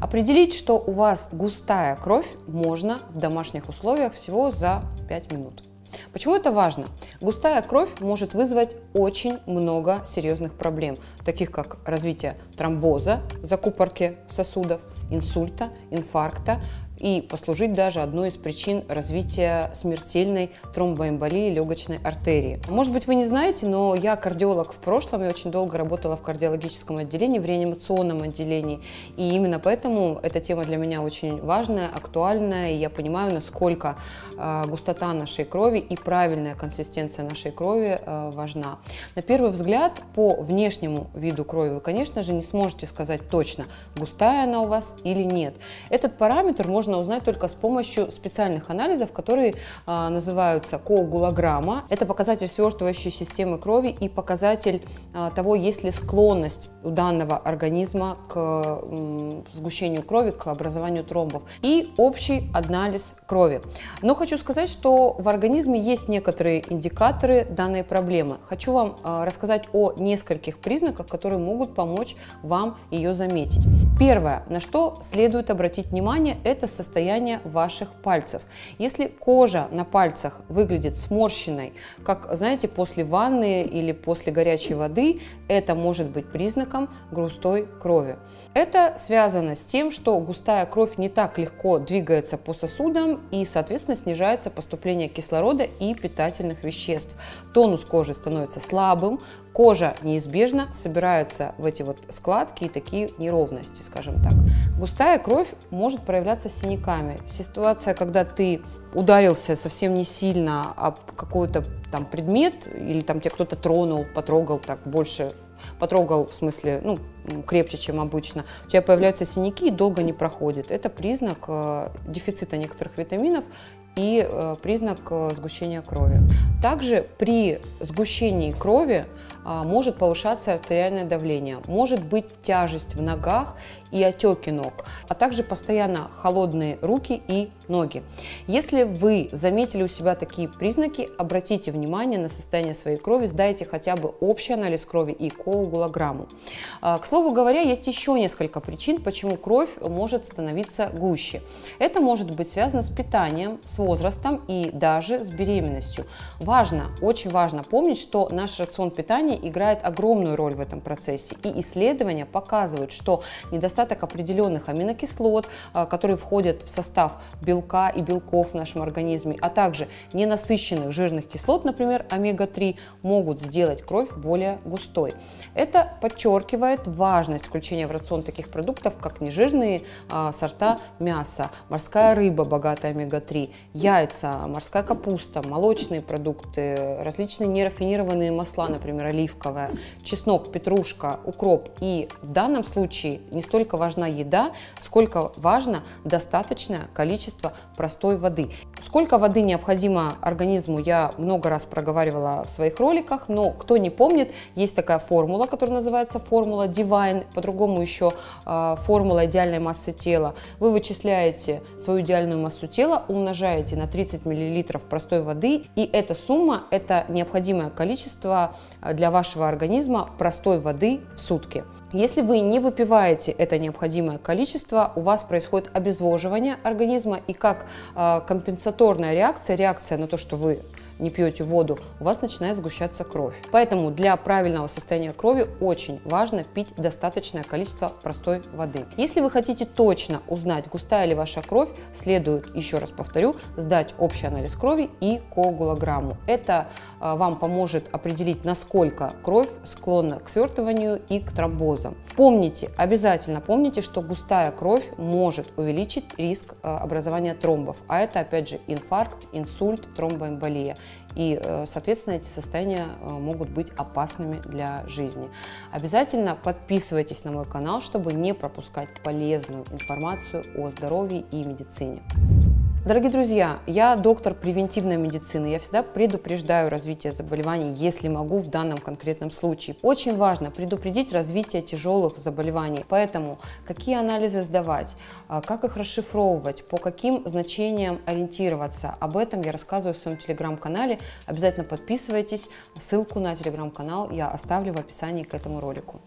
Определить, что у вас густая кровь, можно в домашних условиях всего за 5 минут. Почему это важно? Густая кровь может вызвать очень много серьезных проблем, таких как развитие тромбоза, закупорки сосудов, инсульта, инфаркта, и послужить даже одной из причин развития смертельной тромбоэмболии легочной артерии. Может быть, вы не знаете, но я кардиолог в прошлом, я очень долго работала в кардиологическом отделении, в реанимационном отделении, и именно поэтому эта тема для меня очень важная, актуальная, и я понимаю, насколько э, густота нашей крови и правильная консистенция нашей крови э, важна. На первый взгляд, по внешнему виду крови вы, конечно же, не сможете сказать точно, густая она у вас или нет. Этот параметр можно можно узнать только с помощью специальных анализов, которые а, называются коагулограмма. Это показатель свертывающей системы крови и показатель а, того, есть ли склонность у данного организма к м, сгущению крови, к образованию тромбов. И общий анализ крови. Но хочу сказать, что в организме есть некоторые индикаторы данной проблемы. Хочу вам а, рассказать о нескольких признаках, которые могут помочь вам ее заметить. Первое, на что следует обратить внимание, это состояние ваших пальцев. Если кожа на пальцах выглядит сморщенной, как, знаете, после ванны или после горячей воды, это может быть признаком густой крови. Это связано с тем, что густая кровь не так легко двигается по сосудам и, соответственно, снижается поступление кислорода и питательных веществ. Тонус кожи становится слабым, кожа неизбежно собирается в эти вот складки и такие неровности, скажем так. Густая кровь может проявляться синяками. Ситуация, когда ты ударился совсем не сильно об какой-то там предмет, или там тебя кто-то тронул, потрогал так больше потрогал, в смысле, ну, крепче, чем обычно, у тебя появляются синяки и долго не проходит. Это признак э, дефицита некоторых витаминов и э, признак э, сгущения крови. Также при сгущении крови а, может повышаться артериальное давление, может быть тяжесть в ногах и отеки ног, а также постоянно холодные руки и ноги. Если вы заметили у себя такие признаки, обратите внимание на состояние своей крови, сдайте хотя бы общий анализ крови и коагулограмму. А, к слову говоря, есть еще несколько причин, почему кровь может становиться гуще. Это может быть связано с питанием, с возрастом и даже с беременностью. Важно, очень важно помнить, что наш рацион питания играет огромную роль в этом процессе. И исследования показывают, что недостаток определенных аминокислот, а, которые входят в состав белка и белков в нашем организме, а также ненасыщенных жирных кислот, например, омега-3, могут сделать кровь более густой. Это подчеркивает важность включения в рацион таких продуктов, как нежирные а, сорта мяса, морская рыба, богатая омега-3, яйца, морская капуста, молочные продукты, различные нерафинированные масла, например, оливковое, чеснок, петрушка, укроп. И в данном случае не столько важна еда, сколько важно достаточное количество простой воды. Сколько воды необходимо организму, я много раз проговаривала в своих роликах, но кто не помнит, есть такая формула, которая называется формула Divine, по-другому еще э, формула идеальной массы тела. Вы вычисляете свою идеальную массу тела, умножаете на 30 мл простой воды, и эта сумма – это необходимое количество а, для вашего организма простой воды в сутки. Если вы не выпиваете это необходимое количество, у вас происходит обезвоживание организма и как э, компенсаторная реакция, реакция на то, что вы не пьете воду, у вас начинает сгущаться кровь. Поэтому для правильного состояния крови очень важно пить достаточное количество простой воды. Если вы хотите точно узнать, густая ли ваша кровь, следует, еще раз повторю, сдать общий анализ крови и коагулограмму. Это а, вам поможет определить, насколько кровь склонна к свертыванию и к тромбозам. Помните, обязательно помните, что густая кровь может увеличить риск а, образования тромбов, а это опять же инфаркт, инсульт, тромбоэмболия. И, э, соответственно, эти состояния э, могут быть опасными для жизни. Обязательно подписывайтесь на мой канал, чтобы не пропускать полезную информацию о здоровье и медицине. Дорогие друзья, я доктор превентивной медицины. Я всегда предупреждаю развитие заболеваний, если могу в данном конкретном случае. Очень важно предупредить развитие тяжелых заболеваний. Поэтому какие анализы сдавать, а, как их расшифровывать, по каким значениям ориентироваться. Об этом я рассказываю в своем телеграм-канале. Обязательно подписывайтесь. Ссылку на телеграм-канал я оставлю в описании к этому ролику.